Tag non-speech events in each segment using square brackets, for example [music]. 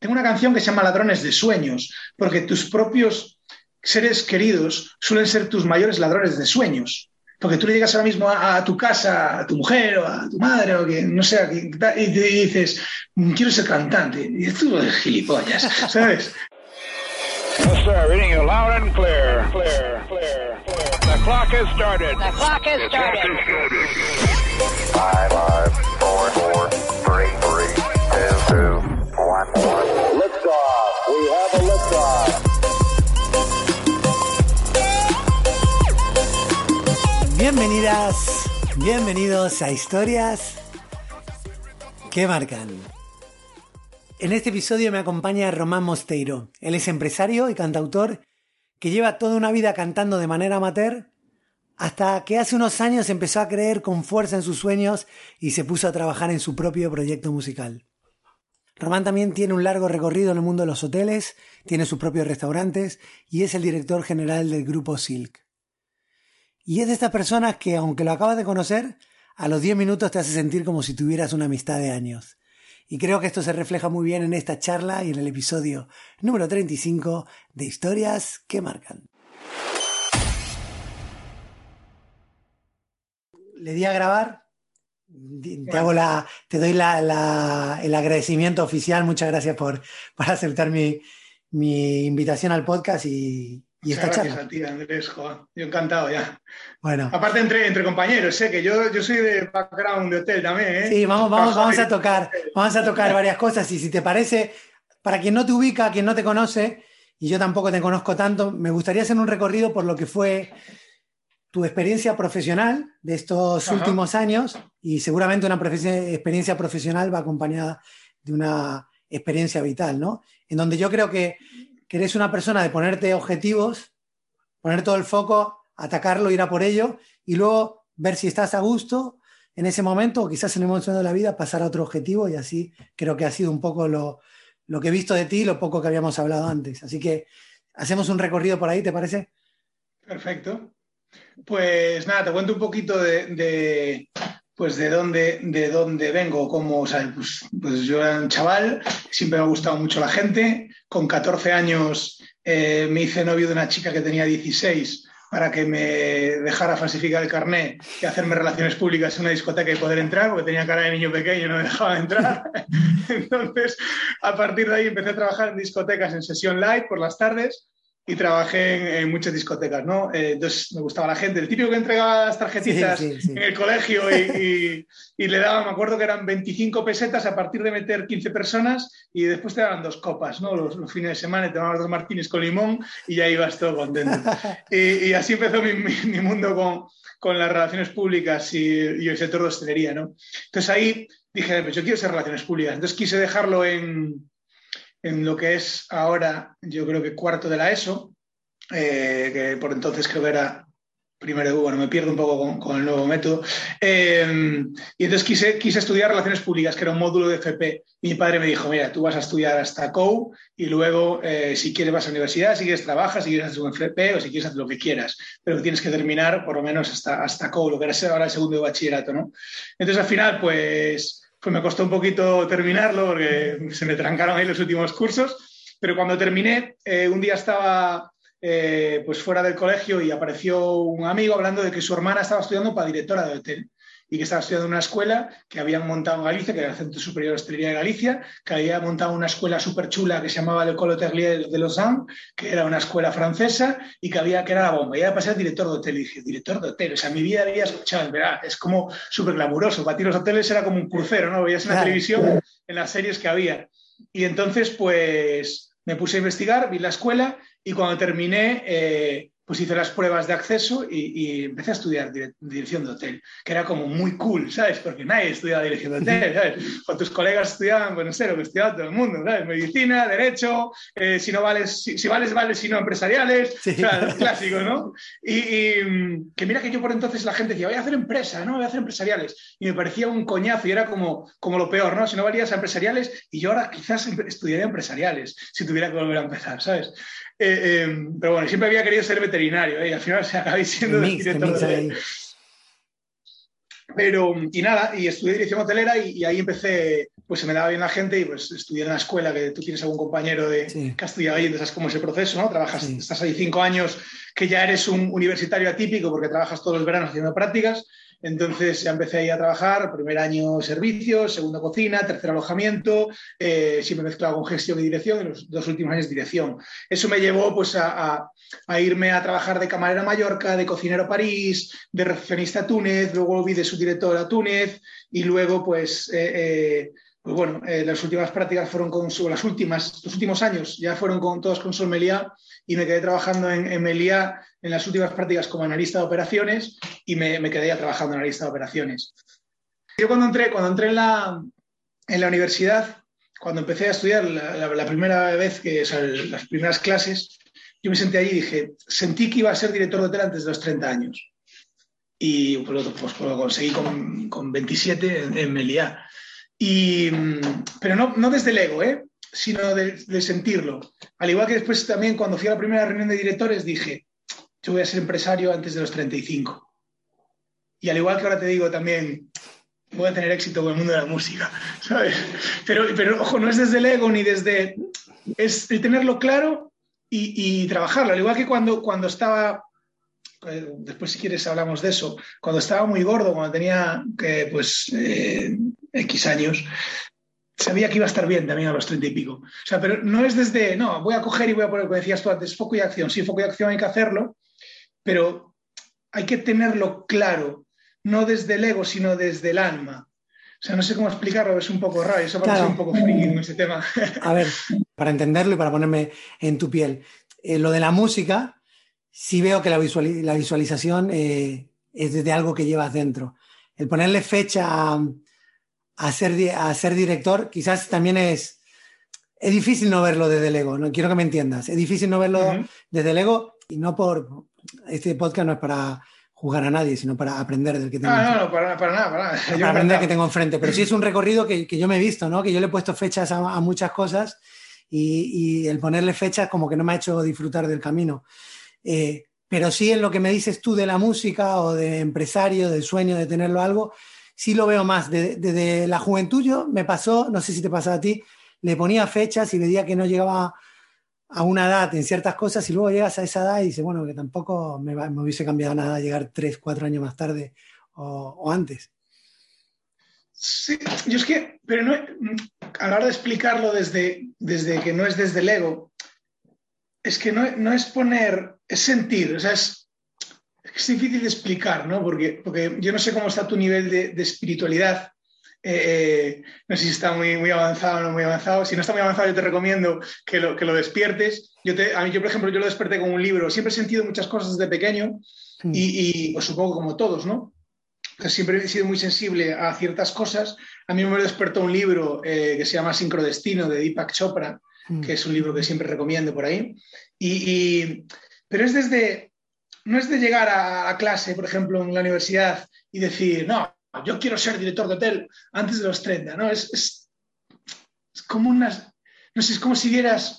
tengo una canción que se llama Ladrones de Sueños, porque tus propios seres queridos suelen ser tus mayores ladrones de sueños. Porque tú le llegas ahora mismo a, tu casa, a tu mujer o a tu madre o que no sé, y te dices, quiero ser cantante. Y tú eres gilipollas, [laughs] ¿sabes? Yes, sir. Reading you loud and clear. Clear, clear, clear. The clock has started. The clock has started. Five, five, four, four, three, three, two, two, Bienvenidas, bienvenidos a Historias que marcan. En este episodio me acompaña Román Mosteiro. Él es empresario y cantautor que lleva toda una vida cantando de manera amateur hasta que hace unos años empezó a creer con fuerza en sus sueños y se puso a trabajar en su propio proyecto musical. Román también tiene un largo recorrido en el mundo de los hoteles, tiene sus propios restaurantes y es el director general del grupo Silk. Y es de estas personas que, aunque lo acabas de conocer, a los 10 minutos te hace sentir como si tuvieras una amistad de años. Y creo que esto se refleja muy bien en esta charla y en el episodio número 35 de Historias que Marcan. Le di a grabar. Te, hago la, te doy la, el agradecimiento oficial. Muchas gracias por, por aceptar mi, mi invitación al podcast y, y esta gracias a ti, Andrés, Yo encantado ya. Bueno. Aparte entre, entre compañeros, sé que yo, yo soy de background de hotel también, ¿eh? Sí, vamos, vamos, vamos a tocar, vamos a tocar varias cosas y si te parece, para quien no te ubica, quien no te conoce, y yo tampoco te conozco tanto, me gustaría hacer un recorrido por lo que fue tu experiencia profesional de estos últimos años y seguramente una experiencia profesional va acompañada de una experiencia vital, ¿no? En donde yo creo que que eres una persona de ponerte objetivos, poner todo el foco, atacarlo, ir a por ello y luego ver si estás a gusto en ese momento o quizás en el momento de la vida pasar a otro objetivo y así creo que ha sido un poco lo, que he visto de ti, lo poco que habíamos hablado antes. Así que hacemos un recorrido por ahí, ¿te parece? Perfecto. Pues nada, te cuento un poquito de, pues de dónde, de dónde vengo, como, o sea, pues, pues, yo era un chaval, siempre me ha gustado mucho la gente, con 14 años eh, me hice novio de una chica que tenía 16 para que me dejara falsificar el carnet y hacerme relaciones públicas en una discoteca y poder entrar, porque tenía cara de niño pequeño y no me dejaba entrar. [laughs] Entonces, a partir de ahí empecé a trabajar en discotecas en sesión live por las tardes y trabajé en, muchas discotecas, ¿no? Eh, entonces me gustaba la gente, el típico que entregaba las tarjetitas en el colegio y, le daba, me acuerdo que eran 25 pesetas a partir de meter 15 personas y después te daban dos copas, ¿no? Los, fines de semana te daban dos martines con limón y ya ibas todo contento. [laughs] y, así empezó mi, mundo con, con, las relaciones públicas y, el sector de hostelería, ¿no? Entonces ahí dije, pues yo quiero ser relaciones públicas. Entonces quise dejarlo en en lo que es ahora, yo creo que cuarto de la ESO, eh, que por entonces creo que era primero, bueno, me pierdo un poco con, el nuevo método. Eh, y entonces quise, quise estudiar Relaciones Públicas, que era un módulo de FP. Mi padre me dijo, mira, tú vas a estudiar hasta COU y luego, eh, si quieres, vas a la universidad, si quieres, trabajas, si quieres hacer un FP o si quieres hacer lo que quieras. Pero tienes que terminar por lo menos hasta, hasta COU, lo que era ahora el segundo de bachillerato, ¿no? Entonces, al final, pues pues me costó un poquito terminarlo porque se me trancaron ahí los últimos cursos, pero cuando terminé, eh, un día estaba eh, pues fuera del colegio y apareció un amigo hablando de que su hermana estaba estudiando para directora de hotel y que estaba estudiando en una escuela que habían montado en Galicia, que era el Centro Superior de Hostelería de Galicia, que había montado una escuela súper chula que se llamaba Le École Hôtelier de Lausanne, que era una escuela francesa y que, había, que era la bomba. Y ya pasé director de hotel y dije, director de hotel, o sea, mi vida había escuchado, ¿verdad? es como súper glamuroso. Para ti los hoteles era como un crucero, ¿no? Veías en la televisión, en las series que había. Y entonces, pues, me puse a investigar, vi la escuela y cuando terminé... Eh, pues hice las pruebas de acceso y, empecé a estudiar dirección de hotel, que era como muy cool, ¿sabes? Porque nadie estudiaba dirección de [laughs] hotel, ¿sabes? O tus colegas estudiaban, bueno, sé, lo que estudiaba todo el mundo, ¿sabes? Medicina, derecho, eh, si no vales, si, vales, vales, si no empresariales, [laughs] o sea, clásico, ¿no? Y, que mira que yo por entonces la gente decía, voy a hacer empresa, ¿no? Voy a hacer empresariales. Y me parecía un coñazo y era como, como lo peor, ¿no? Si no valías a empresariales y yo ahora quizás estudiaría empresariales si tuviera que volver a empezar, ¿sabes? Eh, eh, pero bueno, siempre había querido ser veterinario ¿eh? y al final se acabé siendo director Pero, y nada, y estudié dirección hotelera y, ahí empecé, pues se me daba bien la gente y pues estudié en la escuela, que tú tienes algún compañero de, que ha estudiado ahí, entonces es el proceso, ¿no? Trabajas, estás ahí cinco años, que ya eres un universitario atípico porque trabajas todos los veranos haciendo prácticas, entonces ya empecé ahí a trabajar, primer año servicios, segundo cocina, tercer alojamiento, eh, siempre mezclado con gestión y dirección, y los dos últimos años dirección. Eso me llevó pues a, irme a trabajar de camarera a Mallorca, de cocinero a París, de recepcionista a Túnez, luego volví de subdirector a Túnez y luego pues... Eh, eh, pues bueno, las últimas prácticas fueron con las últimas, los últimos años ya fueron con, todos con Sol y me quedé trabajando en, en Meliá en las últimas prácticas como analista de operaciones y me, quedé ya trabajando en analista de operaciones. Yo cuando entré, cuando entré en, la, en la universidad, cuando empecé a estudiar la, primera vez, que, o las primeras clases, yo me senté allí y dije, sentí que iba a ser director de hotel antes de los 30 años. Y pues, pues, lo conseguí con, con 27 en, en Meliá. Y, pero no, no desde el ego, ¿eh? sino de, de, sentirlo. Al igual que después también cuando fui a la primera reunión de directores dije, yo voy a ser empresario antes de los 35. Y al igual que ahora te digo también, voy a tener éxito con el mundo de la música, [laughs] ¿sabes? Pero, pero ojo, no es desde el ego ni desde... Es el tenerlo claro y, trabajarlo. Al igual que cuando, cuando estaba eh, después si quieres hablamos de eso, cuando estaba muy gordo, cuando tenía pues eh, X años, sabía que iba a estar bien también a los treinta y pico. O sea, pero no es desde, no, voy a coger y voy a poner, como decías tú antes, foco y acción. Sí, foco y acción hay que hacerlo, pero hay que tenerlo claro, no desde el ego, sino desde el alma. O sea, no sé cómo explicarlo, es un poco raro, eso parece un poco friki en ese tema. [laughs] A ver, para entenderlo y para ponerme en tu piel, eh, lo de la música, sí veo que la, la visualización eh, es desde algo que llevas dentro. El ponerle fecha a, a, ser, a ser director quizás también es, es difícil no verlo desde el ego, no quiero que me entiendas, es difícil no verlo desde el ego y no por, este podcast no es para jugar a nadie, sino para aprender del que tengo. Ah, no, no, para, para nada, para nada. [laughs] Para aprender que tengo enfrente. Pero sí es un recorrido que, que yo me he visto, ¿no? Que yo le he puesto fechas a, muchas cosas y, y, el ponerle fechas como que no me ha hecho disfrutar del camino. Eh, pero sí en lo que me dices tú de la música o de empresario, del sueño de tenerlo algo, sí lo veo más. Desde de, la juventud yo me pasó, no sé si te pasaba a ti, le ponía fechas y veía que no llegaba a una edad en ciertas cosas y luego llegas a esa edad y dices, bueno, que tampoco me, hubiese cambiado nada llegar tres, cuatro años más tarde o, antes. Sí, yo es que, pero no, a la hora de explicarlo desde, desde que no es desde el ego, es que no, no es poner, es sentir, o sea, es, es difícil de explicar, ¿no? Porque, porque yo no sé cómo está tu nivel de espiritualidad, eh, no sé si está muy, muy avanzado o no muy avanzado. Si no está muy avanzado, yo te recomiendo que lo, que lo despiertes. Yo, te, a mí, yo, por ejemplo, yo lo desperté con un libro. Siempre he sentido muchas cosas desde pequeño hmm. y, pues, supongo como todos, ¿no? siempre he sido muy sensible a ciertas cosas. A mí me despertó un libro eh, que se llama Sincrodestino de Deepak Chopra, hmm. que es un libro que siempre recomiendo por ahí. Y, pero es desde, no es de llegar a, a clase, por ejemplo, en la universidad y decir, no, yo quiero ser director de hotel antes de los 30, ¿no? Es, como unas, no sé, es como si vieras,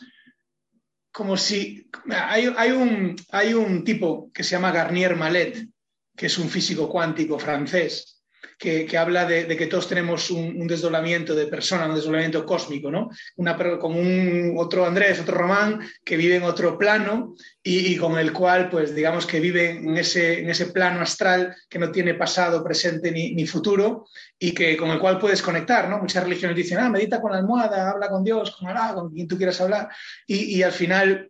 como si, hay, hay, un, hay un tipo que se llama Garnier Malet, que es un físico cuántico francés, que, habla de, que todos tenemos un, desdoblamiento de persona, un desdoblamiento cósmico, ¿no? Una, como un otro Andrés, otro Román, que vive en otro plano y, con el cual, pues digamos que vive en ese, en ese plano astral que no tiene pasado, presente ni, futuro y que con el cual puedes conectar, ¿no? Muchas religiones dicen, ah, medita con la almohada, habla con Dios, con Alá, con quien tú quieras hablar y, al final...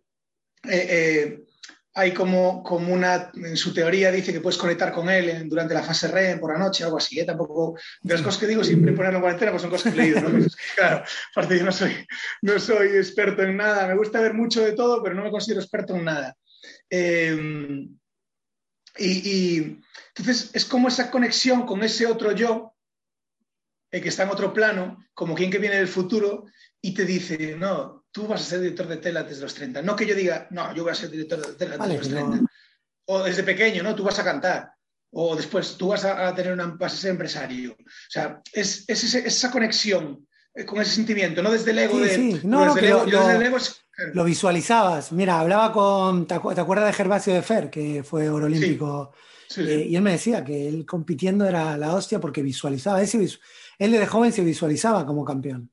Eh, eh, hay como, como una, en su teoría dice que puedes conectar con él durante la fase REM por la noche, algo así. ¿eh? Tampoco, de las cosas que digo, siempre ponerlo en cuarentena, pues son cosas que he leído. ¿no? claro, aparte yo no soy, no soy experto en nada, me gusta ver mucho de todo, pero no me considero experto en nada. Eh, y, entonces es como esa conexión con ese otro yo, eh, que está en otro plano, como quien que viene del futuro, y te dice, no, tú vas a ser director de tela antes de los 30. No que yo diga, no, yo voy a ser director de tela antes de los 30. O desde pequeño, ¿no? Tú vas a cantar. O después tú vas a, tener una, vas a ser empresario. O sea, es, esa conexión eh, con ese sentimiento, no desde el ego Sí, de... sí. No, desde el ego- yo lo- desde el ego es- Lo visualizabas. Mira, hablaba con. ¿Te acu- te acuerdas de Gervasio de Fer, que fue oro olímpico? sí. Eh, y él me decía que él compitiendo era la hostia porque visualizaba. Él, él desde joven se visualizaba como campeón.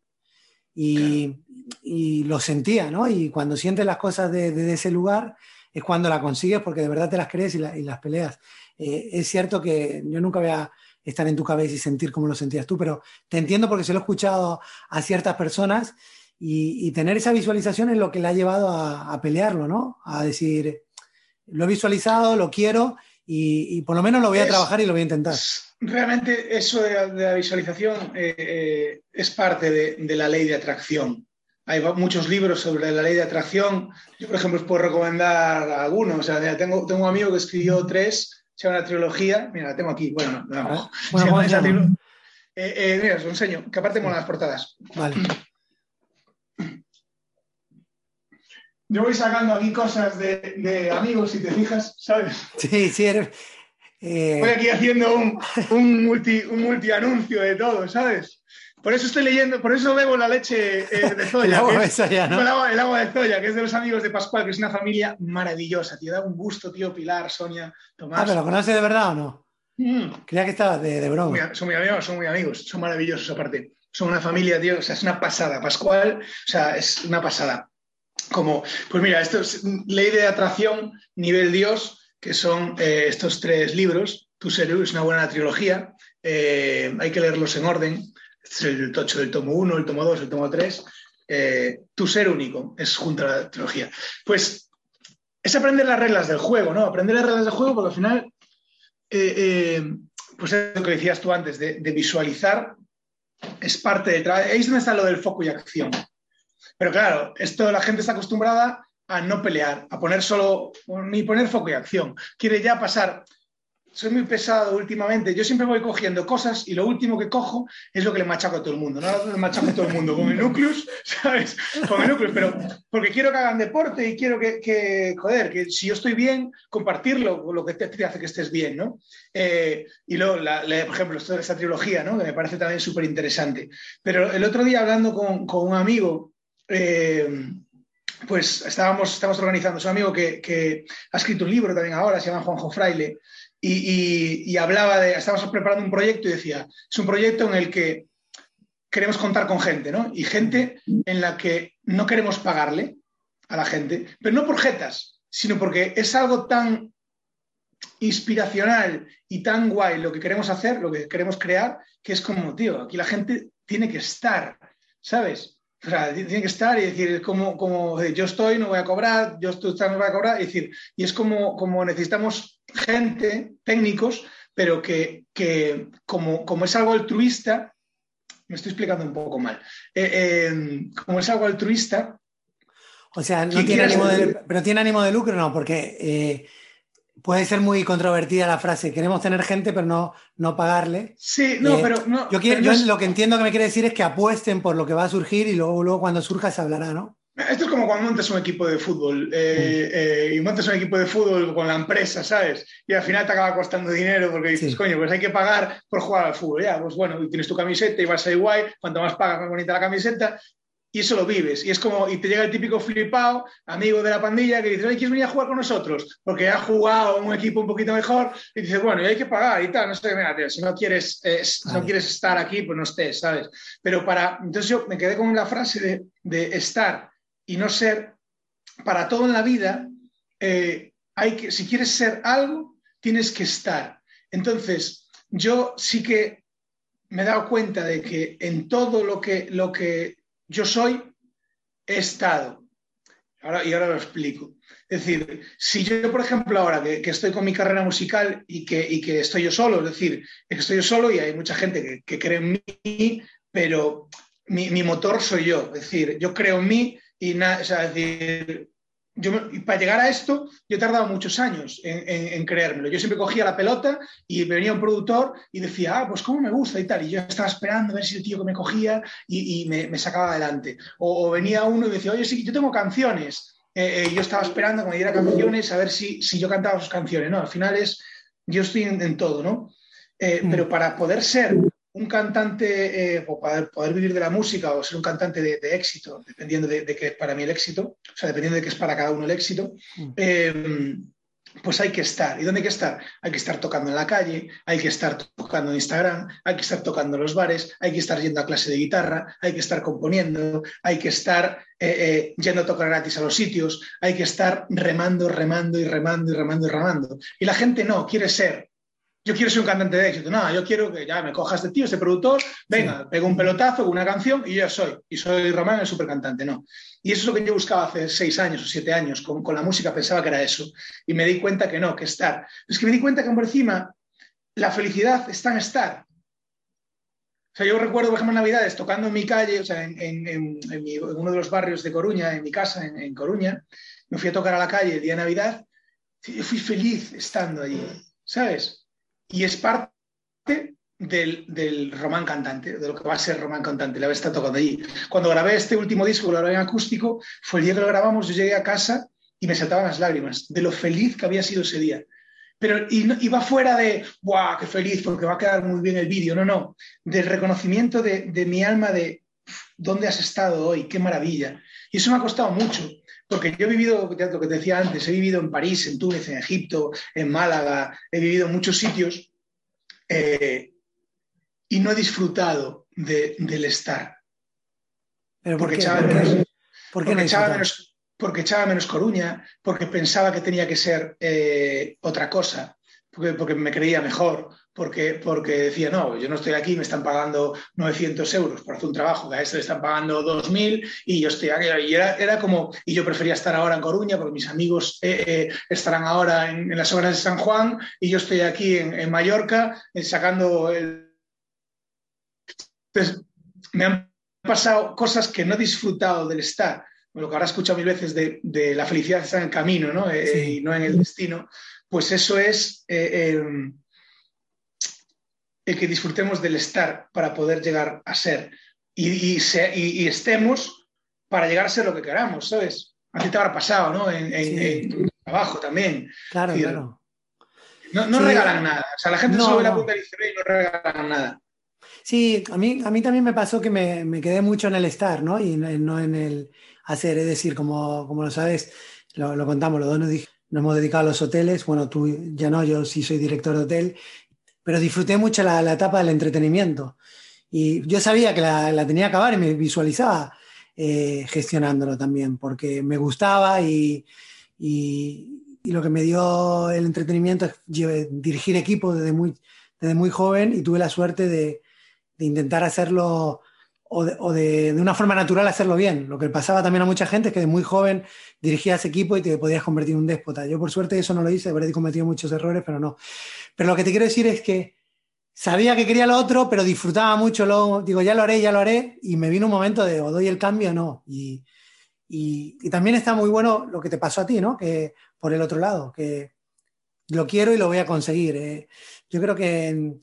Y, y lo sentía, ¿no? Y cuando sientes las cosas de- desde ese lugar es cuando la consigues porque de verdad te las crees y, la- y las peleas. Eh, es cierto que yo nunca voy a estar en tu cabeza y sentir como lo sentías tú, pero te entiendo porque se lo he escuchado a ciertas personas y, y tener esa visualización es lo que le ha llevado a, a pelearlo, ¿no? A decir, lo he visualizado, lo quiero y, y por lo menos lo voy a trabajar y lo voy a intentar. Realmente eso de la, de la visualización eh, eh, es parte de, de la ley de atracción. Hay muchos libros sobre la ley de atracción. Yo, por ejemplo, os puedo recomendar algunos. O sea, tengo, tengo un amigo que escribió tres, se llama una trilogía. Mira, la tengo aquí. Bueno, no, no. Ah, Bueno, llama ¿cómo se esa Eh, eh, mira, os lo enseño, que aparte mola las portadas. Vale. Yo voy sacando aquí cosas de, de amigos, si te fijas, ¿sabes? Sí, sí, eres. eh, Voy aquí haciendo un, un multi, un multianuncio de todo, ¿sabes? Por eso estoy leyendo, por eso bebo la leche eh, de [laughs] el Zoya. agua es- soya, ¿no? el, agua, el agua de Zoya, que es de los amigos de Pascual, que es una familia maravillosa, tío. Da un gusto, tío, Pilar, Sonia, Tomás. Ah, pero ¿lo conoces de verdad o no? Mm. Creía que estabas de, de Muy- broma. son muy amigos, son muy amigos, son maravillosos aparte. Son una familia, tío, o sea, es una pasada. Pascual, o sea, es una pasada. Como, pues mira, esto es Ley de Atracción, Nivel Dios, que son eh, estos tres libros. Tu ser es una buena trilogía, eh, hay que leerlos en orden. Es el tocho del tomo 1, el tomo 2, el tomo 3. Eh, tu ser único es junto a la trilogía. Pues es aprender las reglas del juego, ¿no? Aprender las reglas del juego porque al final eh, eh, pues es lo que decías tú antes, de, de visualizar, es parte trabajo. Ahí es donde está lo del foco y acción. Pero claro, esto la gente está acostumbrada a no pelear, a poner solo, ni poner foco y acción. Quiere ya pasar. Soy muy pesado últimamente. Yo siempre voy cogiendo cosas y lo último que cojo es lo que le machaco a todo el mundo. No le machaco a todo el mundo con el núcleus, [laughs] ¿sabes? Con el núcleus, pero porque quiero que hagan deporte y quiero que, que, joder, que si yo estoy bien, compartirlo con lo que te, hace que estés bien, ¿no? Eh, y luego, la, por ejemplo, esto, esta trilogía, ¿no? Que me parece también súper interesante. Pero el otro día hablando con, con un amigo, eh, pues estábamos, estábamos organizando, es un amigo que, que, ha escrito un libro también ahora, se llama Juanjo Fraile, y, hablaba de, estábamos preparando un proyecto y decía, es un proyecto en el que queremos contar con gente, ¿no? Y gente en la que no queremos pagarle a la gente, pero no por jetas, sino porque es algo tan inspiracional y tan guay lo que queremos hacer, lo que queremos crear, que es como, tío, aquí la gente tiene que estar, ¿sabes? O sea, tiene que estar y decir, como, como yo estoy, no voy a cobrar, yo estoy, no voy a cobrar, y decir, y es como, como necesitamos gente, técnicos, pero que, que como, como, es algo altruista, me estoy explicando un poco mal, eh, eh, como es algo altruista. O sea, no tiene ánimo de, pero tiene ánimo de lucro, no, porque eh, puede ser muy controvertida la frase, queremos tener gente, pero no, no pagarle. Sí, no, eh, pero no. Yo, quiero, pero yo lo que entiendo que me quiere decir es que apuesten por lo que va a surgir y luego, luego cuando surja se hablará, ¿no? Esto es como cuando montas un equipo de fútbol eh, eh, y montas un equipo de fútbol con la empresa, ¿sabes? Y al final te acaba costando dinero porque dices, sí. coño, pues hay que pagar por jugar al fútbol. Ya, pues bueno, tienes tu camiseta y vas a ir guay, cuanto más pagas, más bonita la camiseta. Y eso lo vives. Y es como, y te llega el típico flipado, amigo de la pandilla, que dice, oye, ¿quieres venir a jugar con nosotros? Porque ha jugado un equipo un poquito mejor. Y dices, bueno, y hay que pagar y tal. No sé, mira, tío, si no quieres, eh, no quieres estar aquí, pues no estés, ¿sabes? Pero para. Entonces yo me quedé con la frase de, de estar y no ser, para todo en la vida, eh, hay que, si quieres ser algo, tienes que estar. Entonces, yo sí que me he dado cuenta de que en todo lo que, lo que yo soy, estado. Ahora, y ahora lo explico. Es decir, si yo, por ejemplo, ahora que, estoy con mi carrera musical y que, estoy yo solo, es decir, que estoy yo solo y hay mucha gente que, cree en mí, pero mi, mi, motor soy yo. Es decir, yo creo en mí y nada, o sea, es decir, yo, para llegar a esto, yo he tardado muchos años en, en, en, creérmelo. Yo siempre cogía la pelota y venía un productor y decía, ah, pues cómo me gusta y tal. Y yo estaba esperando a ver si el tío que me cogía y, y me, me, sacaba adelante. O, o, venía uno y decía, oye, sí, yo tengo canciones. Eh, eh, yo estaba esperando que me diera canciones a ver si, si yo cantaba sus canciones. No, al final es, yo estoy en, en todo, ¿no? Eh, mm. Pero para poder ser un, cantante, eh, o poder, poder, vivir de la música o ser un cantante de, éxito, dependiendo de, de, qué es para mí el éxito, o sea, dependiendo de qué es para cada uno el éxito, mm. eh, pues hay que estar. ¿Y dónde hay que estar? Hay que estar tocando en la calle, hay que estar tocando en Instagram, hay que estar tocando en los bares, hay que estar yendo a clase de guitarra, hay que estar componiendo, hay que estar eh, eh, yendo a tocar gratis a los sitios, hay que estar remando, remando y remando y remando y remando. Y la gente no, quiere ser yo quiero ser un cantante de éxito. No, yo quiero que ya me cojas de tío, este productor, venga, pego un pelotazo con una canción y yo soy. Y soy Román, el supercantante. No. Y eso es lo que yo buscaba hace seis años o siete años. Con, la música pensaba que era eso. Y me di cuenta que no, que estar. Es que me di cuenta que por encima la felicidad está en estar. O sea, yo recuerdo, por ejemplo, Navidades tocando en mi calle, o sea, en, uno de los barrios de Coruña, en mi casa, en, Coruña. Me fui a tocar a la calle el día de Navidad. Y yo fui feliz estando allí, ¿sabes? Y es parte del, román cantante, de lo que va a ser román cantante, la vez está tocando allí. Cuando grabé este último disco, lo grabé en acústico, fue el día que lo grabamos, yo llegué a casa y me saltaban las lágrimas de lo feliz que había sido ese día. Pero y, va fuera de, ¡guau, qué feliz! Porque va a quedar muy bien el vídeo. No, no. Del reconocimiento de, de mi alma de, ¿dónde has estado hoy? ¡Qué maravilla! Y eso me ha costado mucho. Porque yo he vivido, lo que te decía antes, he vivido en París, en Túnez, en Egipto, en Málaga, he vivido en muchos sitios eh, y no he disfrutado del estar. ¿Pero porque, echaba, menos, porque, echaba menos, Coruña, porque pensaba que tenía que ser eh, otra cosa, porque, me creía mejor, porque, porque decía, no, yo no estoy aquí, me están pagando 900 euros por hacer un trabajo, que a este le están pagando 2.000 y yo estoy aquí. Y era, era, como, y yo prefería estar ahora en Coruña porque mis amigos eh, eh, estarán ahora en, las obras de San Juan y yo estoy aquí en, Mallorca eh, sacando el... Entonces, me han pasado cosas que no he disfrutado del estar, lo que ahora he escuchado mil veces de, de la felicidad está en el camino ¿no? y no en el destino, pues eso es el que disfrutemos del estar para poder llegar a ser y, estemos para llegar a ser lo que queramos, ¿sabes? A ti te habrá pasado, ¿no? En, trabajo también. Claro, claro. No, regalan nada. O sea, la gente sube la punta y no regalan nada. Sí, a mí, a mí también me pasó que me, quedé mucho en el estar, ¿no? Y no en el hacer. Es decir, como, como lo sabes, lo, contamos, los dos nos, nos, hemos dedicado a los hoteles. Bueno, tú ya no, yo sí soy director de hotel pero disfruté mucho la, etapa del entretenimiento. Y yo sabía que la, tenía que acabar y me visualizaba eh, gestionándolo también, porque me gustaba y, y, lo que me dio el entretenimiento es dirigir equipos desde muy, desde muy joven y tuve la suerte de, de intentar hacerlo o, de, una forma natural hacerlo bien. Lo que pasaba también a mucha gente es que de muy joven dirigías equipo y te podías convertir en un déspota. Yo por suerte eso no lo hice, habré cometido muchos errores, pero no. Pero lo que te quiero decir es que sabía que quería lo otro, pero disfrutaba mucho, lo, digo, ya lo haré, ya lo haré, y me vino un momento de o doy el cambio o no. Y, y, también está muy bueno lo que te pasó a ti, ¿no? Que por el otro lado, que lo quiero y lo voy a conseguir. Eh. Yo creo que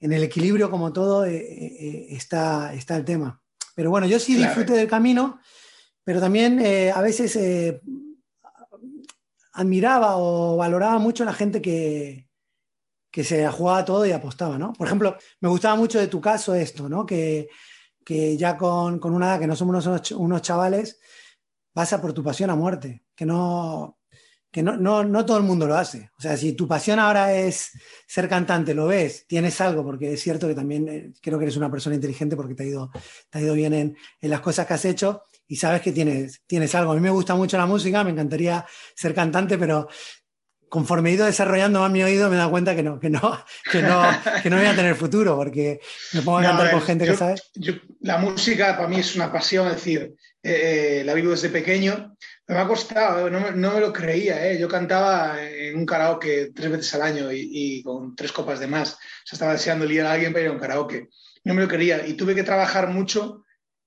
en el equilibrio, como todo, eh, eh, está, está el tema. Pero bueno, yo sí disfruté del camino, pero también eh, a veces admiraba o valoraba mucho a la gente que, que se jugaba todo y apostaba, ¿no? Por ejemplo, me gustaba mucho de tu caso esto, ¿no? Que, que ya con, con, una edad que no somos unos, unos chavales, vas a por tu pasión a muerte, que no, que no, no, no, todo el mundo lo hace. O sea, si tu pasión ahora es ser cantante, lo ves, tienes algo, porque es cierto que también eh, creo que eres una persona inteligente porque te ha ido, te ha ido bien en, en, las cosas que has hecho y sabes que tienes, tienes algo. A mí me gusta mucho la música, me encantaría ser cantante, pero conforme he ido desarrollando más mi oído me he dado cuenta que no, que no, que no, que no voy a tener futuro porque me pongo a cantar con gente que sabe. la música para mí es una pasión, es decir, eh, la vivo desde pequeño me ha costado, no me, no me lo creía. ¿eh? Yo cantaba en un karaoke tres veces al año y, con tres copas de más. O sea, estaba deseando liar a alguien para ir a un karaoke. No me lo creía. Y tuve que trabajar mucho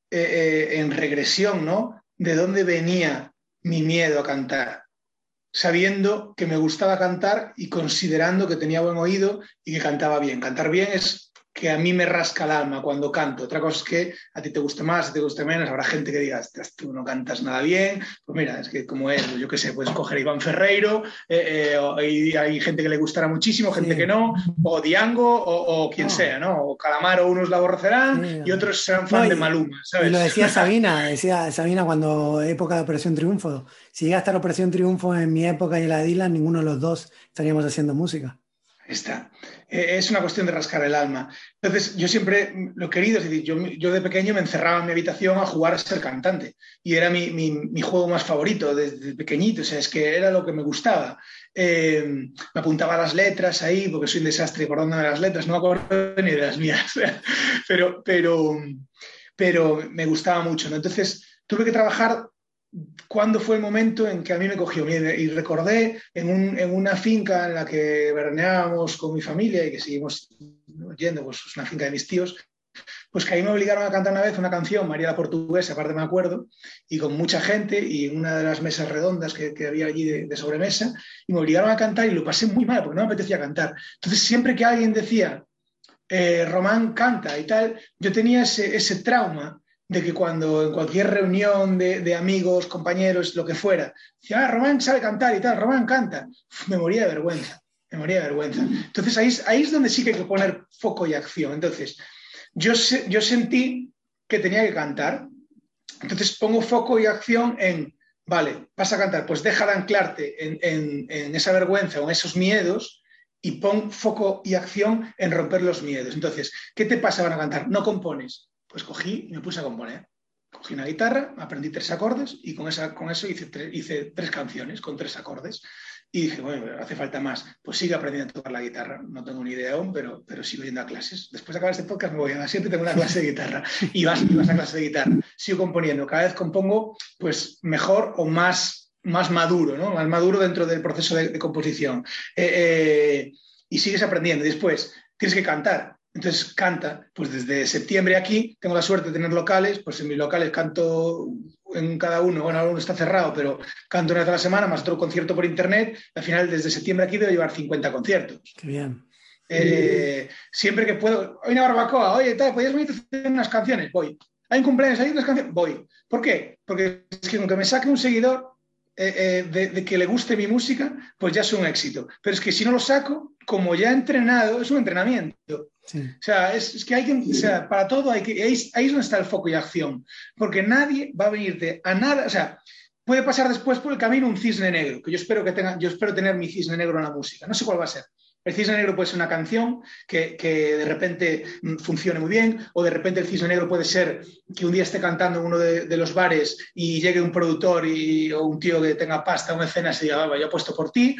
eh, eh, en regresión, ¿no? De dónde venía mi miedo a cantar. Sabiendo que me gustaba cantar y considerando que tenía buen oído y que cantaba bien. Cantar bien es que a mí me rasca el alma cuando canto. Otra cosa es que a ti te guste más, a ti te guste menos. Habrá gente que diga, tú no cantas nada bien. Pues mira, es que como es, yo qué sé, puedes coger a Iván Ferreiro eh, eh, y hay gente que le gustará muchísimo, gente que no, o Diango, o, quien sea, ¿no? O Calamaro, unos la aborrecerán y otros serán fan de Maluma, ¿sabes? Y lo decía [laughs] Sabina, decía Sabina cuando época de Operación Triunfo. Si llega a estar Operación Triunfo en mi época y la de Dylan, ninguno de los dos estaríamos haciendo música. Está. Eh, es una cuestión de rascar el alma. Entonces, yo siempre lo he querido, es decir, yo, de pequeño me encerraba en mi habitación a jugar a ser cantante y era mi, juego más favorito desde pequeñito, o sea, es que era lo que me gustaba. Eh, me apuntaba las letras ahí, porque soy un desastre acordándome de las letras, no me acuerdo ni de las mías, [laughs] pero, pero, pero me gustaba mucho. Entonces, tuve que trabajar cuándo fue el momento en que a mí me cogió y recordé en, una finca en la que veraneábamos con mi familia y que seguimos yendo, pues es una finca de mis tíos, pues que ahí me obligaron a cantar una vez una canción, María la Portuguesa, aparte me acuerdo, y con mucha gente y en una de las mesas redondas que, había allí de, sobremesa, y me obligaron a cantar y lo pasé muy mal porque no me apetecía cantar. Entonces siempre que alguien decía, eh, Román canta y tal, yo tenía ese trauma de que cuando en cualquier reunión de, amigos, compañeros, lo que fuera, decía, ah, Román sabe cantar y tal, Román canta, me moría de vergüenza, me moría de vergüenza. Entonces ahí, ahí es donde sí que hay que poner foco y acción. Entonces, yo, yo sentí que tenía que cantar, entonces pongo foco y acción en, vale, vas a cantar, pues deja de anclarte en, en esa vergüenza o en esos miedos y pon foco y acción en romper los miedos. Entonces, ¿qué te pasa para cantar? No compones, pues cogí y me puse a componer. Cogí una guitarra, aprendí tres acordes y con, esa, con eso hice, hice tres canciones con tres acordes. Y dije, bueno, hace falta más. Pues sigue aprendiendo a tocar la guitarra. No tengo ni idea aún, pero, pero sigo yendo a clases. Después de acabar este podcast me voy a siempre tengo una clase de guitarra. Y vas, y vas a clase de guitarra. Sigo componiendo. Cada vez compongo pues mejor o más, más maduro, ¿no? Más maduro dentro del proceso de, composición. Eh, eh, y sigues aprendiendo. Después tienes que cantar. Entonces canta, pues desde septiembre aquí tengo la suerte de tener locales, pues en mis locales canto en cada uno, bueno, uno está cerrado, pero canto una vez a la semana, más otro concierto por internet, al final desde septiembre aquí debo llevar 50 conciertos. Qué bien. Eh, siempre que puedo, hay una barbacoa, oye, tal, ¿podrías venir a hacer unas canciones? Voy. Hay un cumpleaños, hay unas canciones, voy. ¿Por qué? Porque es que aunque me saque un seguidor, eh, eh, de, que le guste mi música, pues ya es un éxito. Pero es que si no lo saco, como ya he entrenado, es un entrenamiento. O sea, es, que hay que, o sea, para todo hay que, ahí, ahí, es donde está el foco y acción, porque nadie va a venirte a nada, o sea, puede pasar después por el camino un cisne negro, que yo espero que tenga, yo espero tener mi cisne negro en la música, no sé cuál va a ser, el cisne negro puede ser una canción que, de repente mm, funcione muy bien, o de repente el cisne negro puede ser que un día esté cantando en uno de, los bares y llegue un productor y, o un tío que tenga pasta, una escena, y se diga, yo apuesto por ti,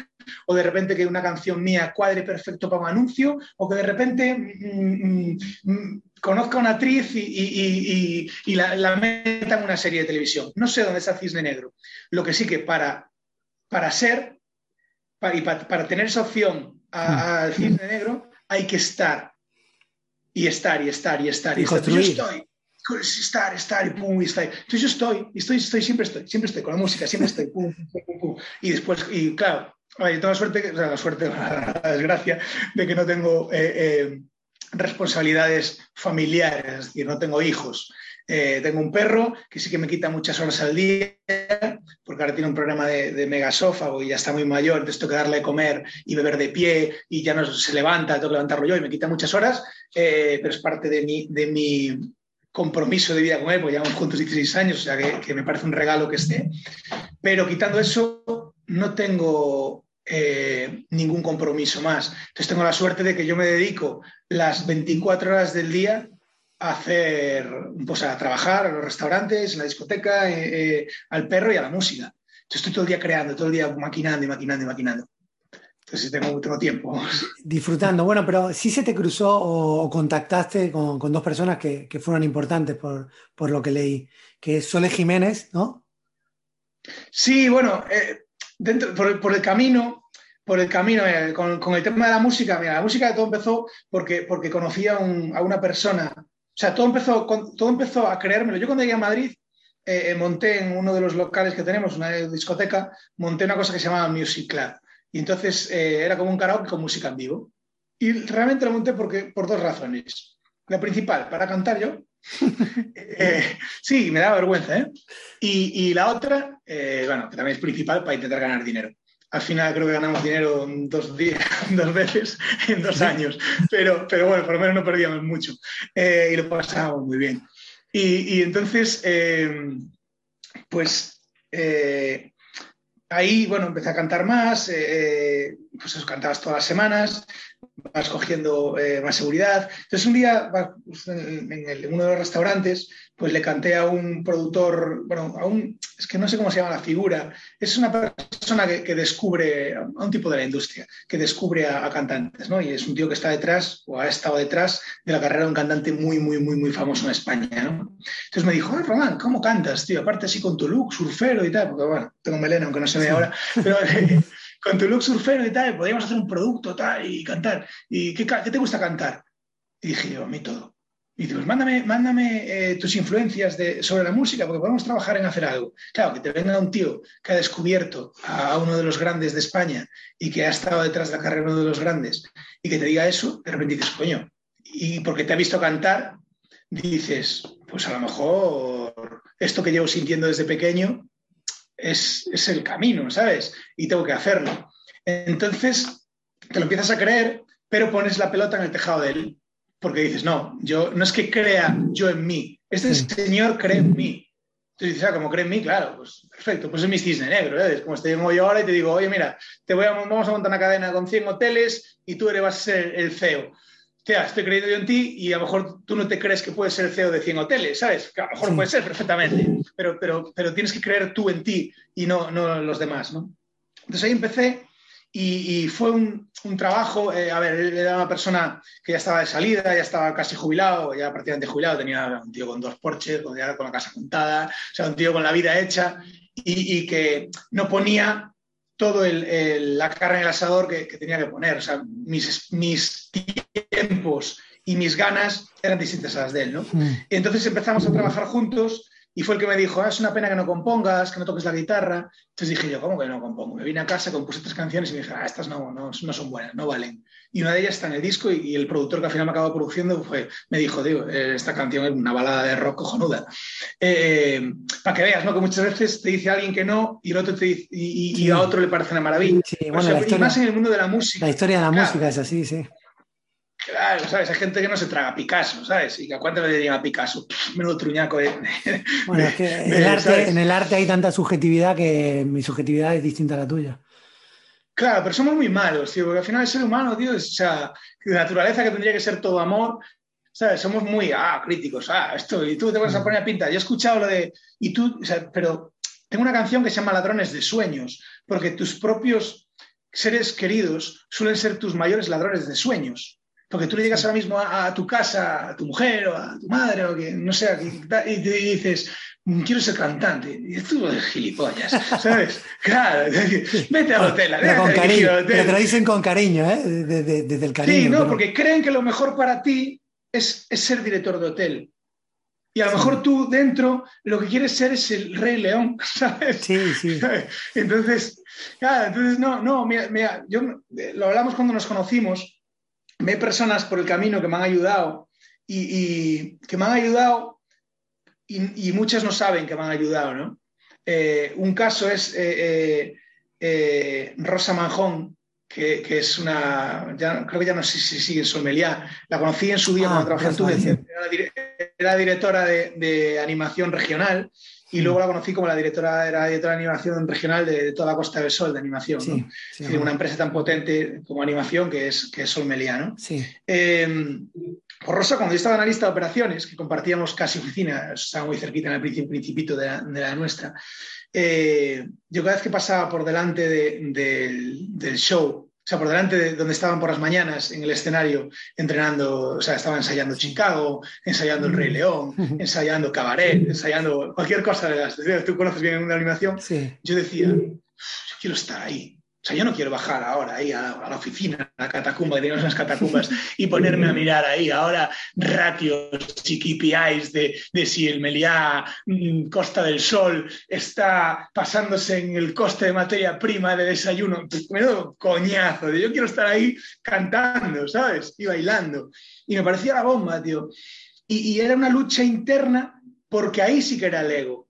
o de repente que una canción mía cuadre perfecto para un anuncio, o que de repente mm, mm, conozca a una actriz y, la, meta en una serie de televisión. No sé dónde está el cisne negro. Lo que sí que para, para ser y para tener esa opción al cisne negro, hay que estar y estar y estar y estar. Y, estar. Yo estoy, estar, estar y pum, y estar. Entonces yo estoy, estoy, estoy, siempre estoy, siempre estoy con la música, siempre estoy, pum, pum, pum, Y después, y claro, yo tengo la suerte, o sea, la suerte, [laughs] la desgracia de que no tengo eh, eh, responsabilidades familiares, es decir, no tengo hijos. Eh, tengo un perro que sí que me quita muchas horas al día, porque ahora tiene un problema de, megasófago y ya está muy mayor, entonces tengo que darle de comer y beber de pie y ya no se levanta, tengo que levantarlo yo y me quita muchas horas, eh, pero es parte de mi, de mi compromiso de vida con él, porque llevamos juntos 16 años, o sea que, me parece un regalo que esté. Pero quitando eso, no tengo eh, ningún compromiso más. Entonces tengo la suerte de que yo me dedico las 24 horas del día hacer, pues a trabajar a los restaurantes, en la discoteca, eh, eh, al perro y a la música. Yo estoy todo el día creando, todo el día maquinando y maquinando y maquinando. Entonces tengo, tengo tiempo. [laughs] Disfrutando. Bueno, pero sí se te cruzó o, contactaste con, dos personas que, fueron importantes por, por, lo que leí, que es Sole Jiménez, ¿no? Sí, bueno, eh, dentro, por, el camino, por el camino, con, el tema de la música, mira, la música todo empezó porque, porque conocí a, a una persona o sea, todo empezó, todo empezó a creérmelo. Yo cuando llegué a Madrid, eh, eh, monté en uno de los locales que tenemos, una discoteca, monté una cosa que se llamaba Music Club. Y entonces eh, era como un karaoke con música en vivo. Y realmente lo monté porque, por dos razones. La principal, para cantar yo. [laughs] Eh, sí, me da vergüenza, ¿eh? Y, la otra, eh, bueno, que también es principal para intentar ganar dinero. Al final creo que ganamos dinero dos, días, [laughs] dos veces en dos años, pero, pero bueno, por lo menos no perdíamos mucho eh, y lo pasábamos muy bien. Y, y entonces, pues ahí, bueno, empecé a cantar más, pues eso, cantabas todas las semanas, vas cogiendo eh, más seguridad. Entonces un día pues, en, uno de los restaurantes pues le canté a un productor, bueno, a un, es que no sé cómo se llama la figura, es una persona que, descubre, a un tipo de la industria, que descubre a, cantantes, ¿no? Y es un tío que está detrás o ha estado detrás de la carrera de un cantante muy, muy, muy, muy famoso en España, ¿no? Entonces me dijo, Román, ¿cómo cantas, tío? Aparte así con tu look, surfero y tal, porque bueno, tengo melena, aunque no se ve ahora, pero [laughs] con tu look surfero y tal, podríamos hacer un producto tal y cantar. ¿Y qué, te gusta cantar? Y dije yo, a mí todo. Y digo, pues mándame, mándame eh, tus influencias de, sobre la música, porque podemos trabajar en hacer algo. Claro, que te venga un tío que ha descubierto a uno de los grandes de España y que ha estado detrás de la carrera de uno de los grandes y que te diga eso, de repente dices, coño, y porque te ha visto cantar, dices, pues a lo mejor esto que llevo sintiendo desde pequeño es, el camino, ¿sabes? Y tengo que hacerlo. Entonces, te lo empiezas a creer, pero pones la pelota en el tejado de él, porque dices, no, yo no es que crea yo en mí, este señor cree en mí. Entonces dices, ah, como cree en mí, claro, pues perfecto, pues es mi cisne negro, ¿eh? es como estoy yo ahora y te digo, oye, mira, te voy a, vamos a montar una cadena con 100 hoteles y tú eres, vas a ser el CEO estoy creyendo yo en ti y a lo mejor tú no te crees que puedes ser el CEO de 100 hoteles, ¿sabes? Que a lo mejor puede ser perfectamente, pero, pero, pero tienes que creer tú en ti y no, no los demás, ¿no? Entonces ahí empecé y, fue un, un trabajo, eh, a ver, él era una persona que ya estaba de salida, ya estaba casi jubilado, ya prácticamente jubilado, tenía un tío con dos porches, con, con la casa contada, o sea, un tío con la vida hecha y, y que no ponía todo el, la carne en el asador que, tenía que poner. O sea, mis, mis, tiempos y mis ganas eran distintas a las de él, ¿no? Mm. Y entonces empezamos a trabajar juntos y fue el que me dijo, ah, es una pena que no compongas, que no toques la guitarra. Entonces dije yo, ¿cómo que no compongo? Me vine a casa, compuse tres canciones y me dije, ah, estas no, no, no son buenas, no valen. Y una de ellas está en el disco y, el productor que al final me acabó produciendo fue, me dijo, digo, eh, esta canción es una balada de rock cojonuda. Eh, para que veas, ¿no? Que muchas veces te dice alguien que no y, el otro te dice, y, a otro le parece una maravilla. Sí, bueno, y más en el mundo de la música. La historia de la música es así, sí. Claro, ¿sabes? Hay gente que no se traga Picasso, ¿sabes? Y a cuánto le dirían a Picasso, menudo truñaco. De, [laughs] bueno, es que en el arte hay tanta subjetividad que mi subjetividad es distinta a la tuya. Claro, pero somos muy malos, tío, porque al final el ser humano, tío, es, o sea, de naturaleza que tendría que ser todo amor, ¿sabes? Somos muy, ah, críticos, ah, esto, y tú te vas a poner a pintar. Yo he escuchado lo de, y tú, o sea, pero tengo una canción que se llama Ladrones de Sueños, porque tus propios seres queridos suelen ser tus mayores ladrones de sueños. Porque tú le llegas ahora mismo a, tu casa, a tu mujer o a tu madre o que no sé, y te dices, mm, quiero ser cantante. Y tú eres gilipollas, [laughs] ¿sabes? Claro, vete al hotel. Pero, con cariño, pero te lo dicen con cariño, ¿eh? Desde, el cariño. Sí, no, porque creen que lo mejor para ti es, es, ser director de hotel. Y a lo mejor tú dentro lo que quieres ser es el rey león, [laughs] ¿sabes? Sí, sí. Entonces, claro, entonces no, no, mira, mira, yo lo hablamos cuando nos conocimos ve personas por el camino que me han ayudado y, que me han ayudado y, muchas no saben que me han ayudado, ¿no? Eh, un caso es eh, eh, Rosa Manjón, que, es una, creo que ya no sé si sigue en Sommelier, la conocí en su día cuando ah, trabajé en era, directora de, animación regional y luego la conocí como la directora, era directora de animación regional de, toda la Costa del Sol de animación. ¿no? una empresa tan potente como animación que es, que es Solmelia. ¿no? Sí. Eh, Rosa, cuando yo estaba analista de operaciones, que compartíamos casi oficina, estaba muy cerquita en el principito de la, nuestra, eh, yo cada vez que pasaba por delante del show o sea, por delante de donde estaban por las mañanas en el escenario entrenando, o sea, estaban ensayando Chicago, ensayando El Rey León, ensayando Cabaret, ensayando cualquier cosa de las. Tú conoces bien una animación. Yo decía, yo quiero estar ahí. O sea, yo no quiero bajar ahora ahí a la, oficina, a la catacumba, digamos unas catacumbas, y ponerme a mirar ahí ahora ratios y KPIs de, de si el Meliá mm, Costa del Sol está pasándose en el coste de materia prima de desayuno. Menudo coñazo, yo quiero estar ahí cantando, ¿sabes? Y bailando. Y me parecía la bomba, tío. Y, y era una lucha interna porque ahí sí que era el ego.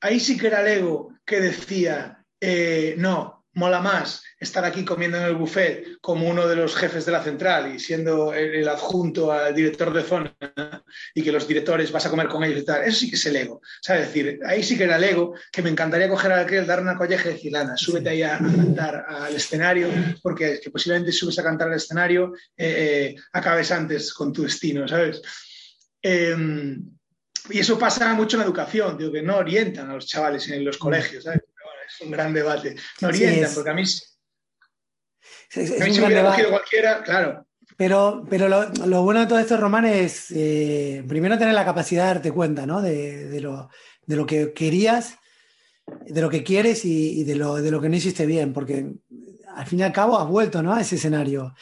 Ahí sí que era el ego que decía, eh, no, mola más estar aquí comiendo en el buffet como uno de los jefes de la central y siendo el, adjunto al director de zona y que los directores vas a comer con ellos y tal. Eso sí que es el ego. ¿Sabes? decir, ahí sí que era el ego que me encantaría coger a aquel, dar una colleja y decir, Lana, súbete ahí a, cantar al escenario porque que posiblemente subes a cantar al escenario, eh, eh, acabes antes con tu destino, ¿sabes? Em, y eso pasa mucho en la educación, digo, que no orientan a los chavales en los colegios, ¿sabes? Es un gran debate. No orientan, porque a mí, es, a mí se me hubiera cogido cualquiera, claro. Pero, pero lo, bueno de todo esto, Román, es eh, primero tener la capacidad de darte cuenta ¿no? de, de, lo, de, lo, que querías, de lo que quieres y, y de, lo, de, lo, que no hiciste bien, porque al fin y al cabo has vuelto ¿no? a ese escenario.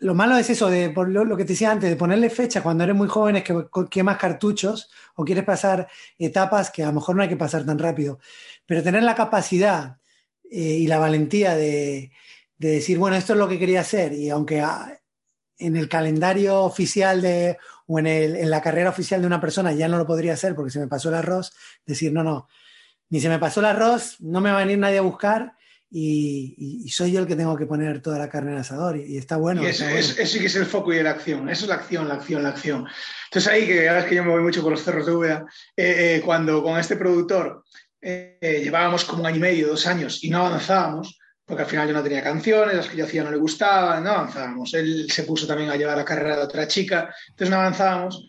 Lo malo es eso, de lo, que te decía antes, de ponerle fecha cuando eres muy joven, es que quemas cartuchos o quieres pasar etapas que a lo mejor no hay que pasar tan rápido. Pero tener la capacidad eh, y la valentía de, de, decir, bueno, esto es lo que quería hacer, y aunque en el calendario oficial de, o en, el, en, la carrera oficial de una persona ya no lo podría hacer porque se me pasó el arroz, decir, no, no, ni se me pasó el arroz, no me va a venir nadie a buscar. Y, y, soy yo el que tengo que poner toda la carne en el asador y, y está bueno. Y eso, está bueno. Es, eso sí que es el foco y la acción. Eso es la acción, la acción, la acción. Entonces ahí, que ahora es que yo me voy mucho por los cerros de Úbeda, eh, eh, cuando con este productor eh, llevábamos como un año y medio, dos años, y no avanzábamos, porque al final yo no tenía canciones, las que yo hacía no le gustaban, no avanzábamos. Él se puso también a llevar la carrera de otra chica, entonces no avanzábamos.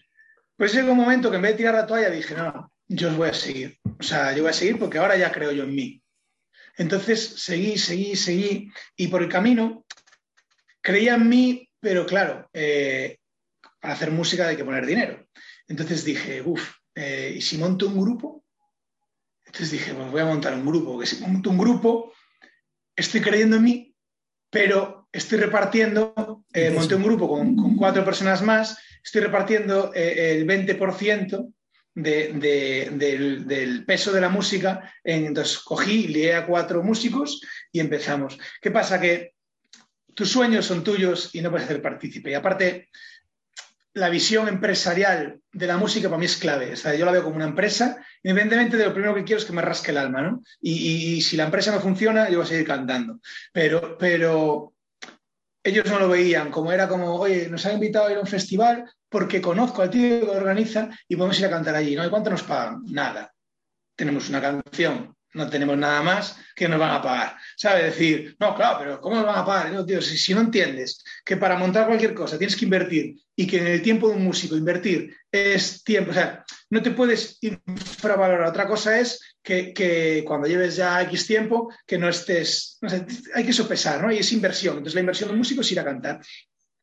Pues llegó un momento que en vez de tirar la toalla dije, no, yo os voy a seguir. O sea, yo voy a seguir porque ahora ya creo yo en mí. Entonces seguí, seguí, seguí, y por el camino creía en mí, pero claro, eh, para hacer música hay que poner dinero. Entonces dije, uff, eh, ¿y si monto un grupo? Entonces dije, pues voy a montar un grupo, porque si monto un grupo, estoy creyendo en mí, pero estoy repartiendo, eh, monté un grupo con, con, cuatro personas más, estoy repartiendo eh, el 20% de, de, del, peso de la música. Entonces cogí, lié a cuatro músicos y empezamos. ¿Qué pasa? Que tus sueños son tuyos y no puedes ser partícipe. Y aparte, la visión empresarial de la música para mí es clave. O sea, yo la veo como una empresa, independientemente de lo primero que quiero es que me rasque el alma, ¿no? Y, y, y, si la empresa no funciona, yo voy a seguir cantando. Pero, pero ellos no lo veían, como era como, oye, nos han invitado a ir a un festival porque conozco al tío que lo organiza y podemos ir a cantar allí, ¿no? ¿Y cuánto nos pagan? Nada. Tenemos una canción, no tenemos nada más que nos van a pagar. ¿Sabe? Decir, no, claro, pero ¿cómo nos van a pagar? No, tío, si, si, no entiendes que para montar cualquier cosa tienes que invertir y que en el tiempo de un músico invertir es tiempo, o sea, no te puedes infravalorar. Otra cosa es que, que cuando lleves ya X tiempo, que no estés, no sé, hay que sopesar, ¿no? Y es inversión. Entonces la inversión de un músico es ir a cantar.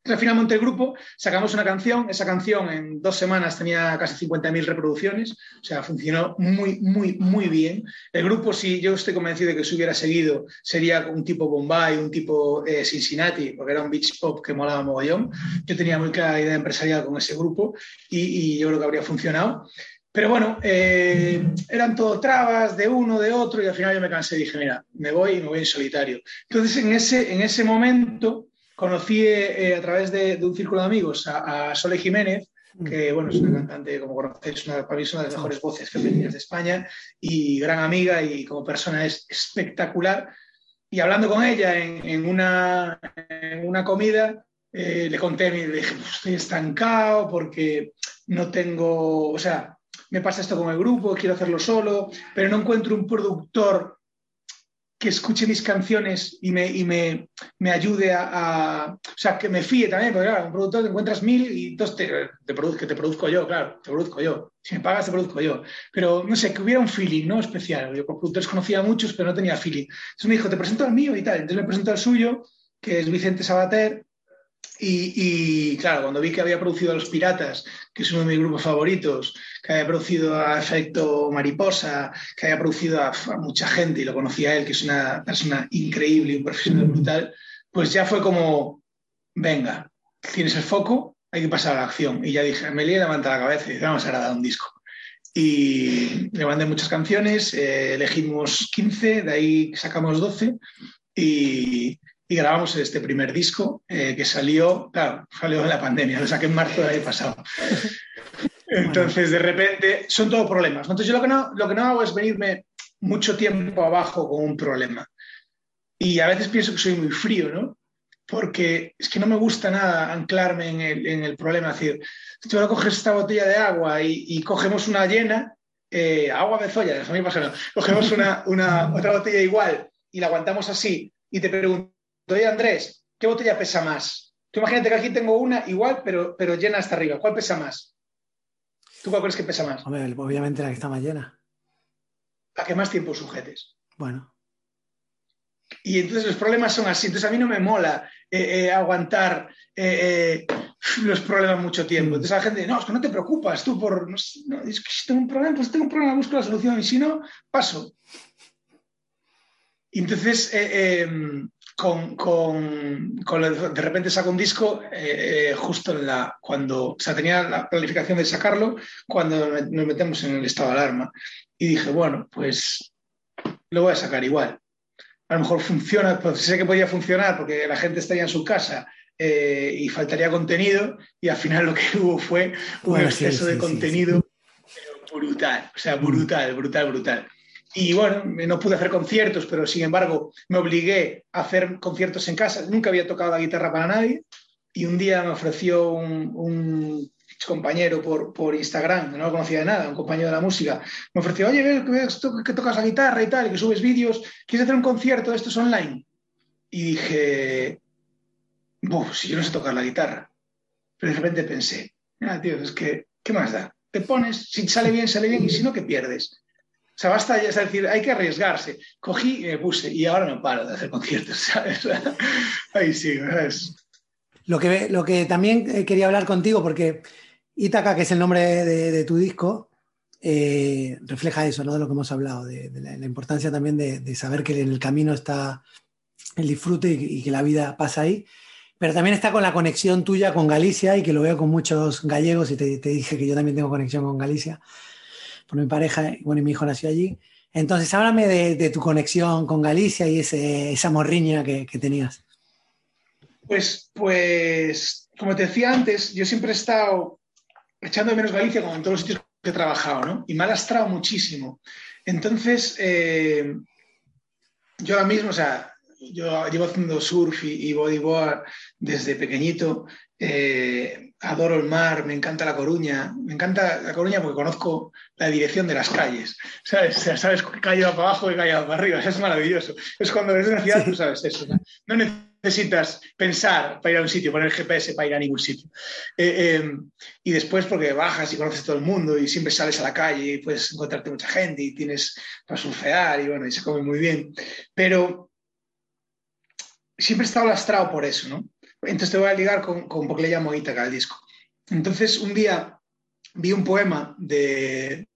Al final monté el grupo, sacamos una canción, esa canción en dos semanas tenía casi 50.000 reproducciones, o sea, funcionó muy, muy, muy bien. El grupo, si yo estoy convencido de que se hubiera seguido, sería un tipo Bombay, un tipo eh, Cincinnati, porque era un beach pop que molaba mogollón. Yo tenía muy clara idea empresarial con ese grupo y, y yo creo que habría funcionado. Pero bueno, eh, eran todo trabas de uno, de otro, y al final yo me cansé y dije, mira, me voy y me voy en solitario. Entonces, en ese, en ese momento conocí eh, a través de, de, un círculo de amigos a, a, Sole Jiménez, que bueno, es una cantante, como conocéis, una, para mí es una de las mejores voces femeninas de España y gran amiga y como persona es espectacular. Y hablando con ella en, en, una, en una, comida, eh, le conté, le dije, estoy estancado porque no tengo, o sea, me pasa esto con el grupo, quiero hacerlo solo, pero no encuentro un productor que escuche mis canciones y me, y me, me ayude a, O sea, que me fíe también, porque claro, un productor te encuentras mil y entonces te, te produz, que te produzco yo, claro, te produzco yo. Si me pagas, te produzco yo. Pero no sé, que hubiera un feeling, ¿no? Especial. Yo por productores conocía a muchos, pero no tenía feeling. Entonces me dijo, te presento al mío y tal. Entonces me presentó al suyo, que es Vicente Sabater, Y, claro, cuando vi que había producido a Los Piratas, que es uno de mis grupos favoritos, que había producido a Efecto Mariposa, que había producido a, mucha gente y lo conocía a él, que es una persona increíble y un profesional brutal, pues ya fue como, venga, tienes el foco, hay que pasar a la acción. Y ya dije, me levanta la cabeza y dice, vamos a dar un disco. Y le mandé muchas canciones, eh, elegimos 15, de ahí sacamos 12 y, y grabamos este primer disco eh, que salió, claro, salió de la pandemia, lo saqué en marzo del año pasado. [laughs] Entonces, de repente, son todos problemas. Entonces, yo lo que, no, lo que no hago es venirme mucho tiempo abajo con un problema. Y a veces pienso que soy muy frío, ¿no? Porque es que no me gusta nada anclarme en el, en el problema. Es decir, si tú ahora coges esta botella de agua y, y cogemos una llena, eh, agua de zoya, a mí pasa no. Cogemos una, una, [laughs] otra botella igual y la aguantamos así y te pregunto, Oye, Andrés, ¿qué botella pesa más? Tú imagínate que aquí tengo una igual, pero, pero llena hasta arriba. ¿Cuál pesa más? ¿Tú cuál crees que pesa más? Hombre, obviamente la que está más llena. La que más tiempo sujetes. Bueno. Y entonces los problemas son así. Entonces a mí no me mola eh, eh, aguantar eh, los problemas mucho tiempo. Mm. Entonces la gente, no, es que no te preocupas tú por. No, es que si tengo un problema, pues tengo un problema, busco la solución y si no, paso. Y entonces em, con, con, de repente saco un disco eh, eh, justo en la, cuando, o sea, tenía la planificación de sacarlo cuando nos metemos en el estado de alarma. Y dije, bueno, pues lo voy a sacar igual. A lo mejor funciona, pues sé que podía funcionar porque la gente estaría en su casa eh, y faltaría contenido y al final lo que [laughs] hubo fue un exceso de contenido brutal, o sea, brutal, brutal, brutal. Y bueno, no pude hacer conciertos, pero sin embargo me obligué a hacer conciertos en casa. Nunca había tocado la guitarra para nadie. Y un día me ofreció un, compañero por, por, Instagram, no lo conocía de nada, un compañero de la música, me ofreció, oye, que, tocas la guitarra y tal, y que subes vídeos, ¿quieres hacer un concierto de estos online? Y dije, si yo no sé tocar la guitarra. Pero de repente pensé, ah, tío, es que, ¿qué más da? Te pones, si sale bien, sale bien, y si no, ¿qué pierdes? O sea, basta, es decir, hay que arriesgarse. Cogí y me puse y ahora no paro de hacer conciertos, ¿sabes? [laughs] Ahí sí, ¿sabes? Lo que, lo que también eh, quería hablar contigo, porque Ítaca, que es el nombre de, tu disco, eh, refleja eso, ¿no? De lo que hemos hablado, de, la, importancia también de, saber que en el camino está el disfrute y, que la vida pasa ahí. Pero también está con la conexión tuya con Galicia y que lo veo con muchos gallegos y te, te dije que yo también tengo conexión con Galicia por mi pareja, bueno, y mi hijo nació allí. Entonces, háblame de, tu conexión con Galicia y ese, esa morriña que, tenías. Pues, pues, como te decía antes, yo siempre he estado echando de menos Galicia como en todos los sitios que he trabajado, ¿no? Y me ha lastrado muchísimo. Entonces, eh, yo ahora mismo, o sea, yo llevo haciendo surf y, bodyboard desde pequeñito. Eh, adoro el mar, me encanta La Coruña. Me encanta La Coruña porque conozco la dirección de las calles. ¿Sabes? sabes qué calle va para abajo y calle va para arriba. es maravilloso. Es cuando ves una ciudad, tú sabes eso. ¿no? necesitas pensar para ir a un sitio, poner el GPS para ir a ningún sitio. Eh, eh, y después porque bajas y conoces todo el mundo y siempre sales a la calle y puedes encontrarte mucha gente y tienes para surfear y bueno, y se come muy bien. Pero siempre he estado lastrado por eso, ¿no? Entonces te voy a ligar con, con porque le llamo Ítaca al disco. Entonces un día vi un poema de,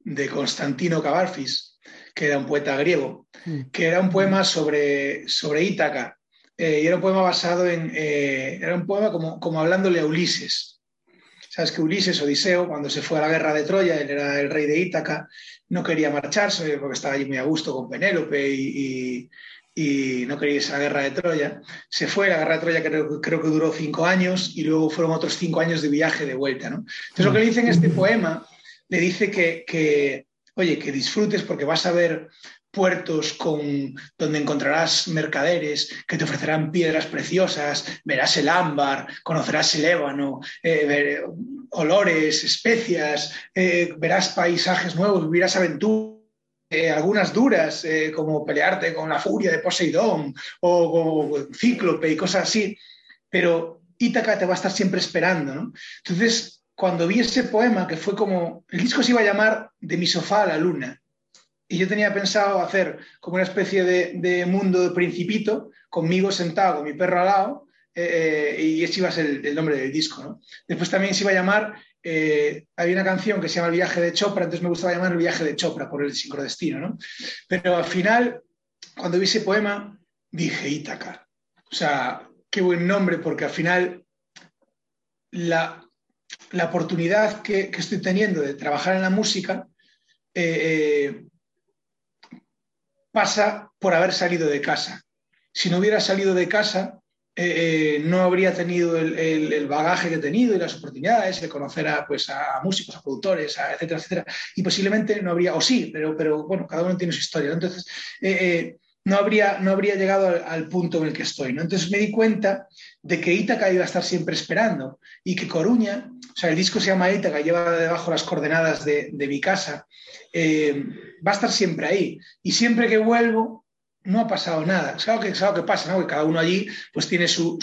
de Constantino Cabarfis, que era un poeta griego, mm. que era un poema sobre, sobre Ítaca. Eh, y era un poema basado en. Eh, era un poema como, como hablándole a Ulises. Sabes que Ulises, Odiseo, cuando se fue a la guerra de Troya, él era el rey de Ítaca, no quería marcharse porque estaba allí muy a gusto con Penélope y, y no quería irse a la guerra de Troya. Se fue, la guerra de Troya creo, creo, que duró cinco años y luego fueron otros cinco años de viaje de vuelta. ¿no? Entonces lo que le dice en este poema, le dice que, que, oye, que disfrutes porque vas a ver puertos con, donde encontrarás mercaderes que te ofrecerán piedras preciosas, verás el ámbar, conocerás el ébano, eh, olores, especias, eh, verás paisajes nuevos, vivirás aventuras eh, algunas duras, eh, como pelearte con la furia de Poseidón o, o, Cíclope y cosas así, pero Ítaca te va a estar siempre esperando. ¿no? Entonces, cuando vi ese poema, que fue como, el disco se iba a llamar De mi sofá a la luna, y yo tenía pensado hacer como una especie de, de mundo de principito, conmigo sentado, con mi perro al lado, eh, y ese iba a ser el, nombre del disco. ¿no? Después también se iba a llamar, eh, había una canción que se llama El viaje de Chopra, entonces me gustaba llamar El viaje de Chopra por el sincrodestino. ¿no? Pero al final, cuando vi ese poema, dije Ítaca. O sea, qué buen nombre, porque al final la, la oportunidad que, que, estoy teniendo de trabajar en la música eh, pasa por haber salido de casa. Si no hubiera salido de casa, eh, eh, no habría tenido el, bagaje que he tenido y las oportunidades de conocer a, pues, a músicos, a productores, etcétera, etcétera. Y posiblemente no habría, o sí, pero, pero bueno, cada uno tiene su historia. Entonces, eh, no, habría, no habría llegado al, punto en el que estoy. ¿no? Entonces me di cuenta de que Ítaca iba a estar siempre esperando y que Coruña, o sea, el disco se llama Ítaca, lleva debajo las coordenadas de, de mi casa, va a estar siempre ahí. Y siempre que vuelvo, no ha pasado nada. Es algo que, que pasa, que cada uno allí pues tiene su,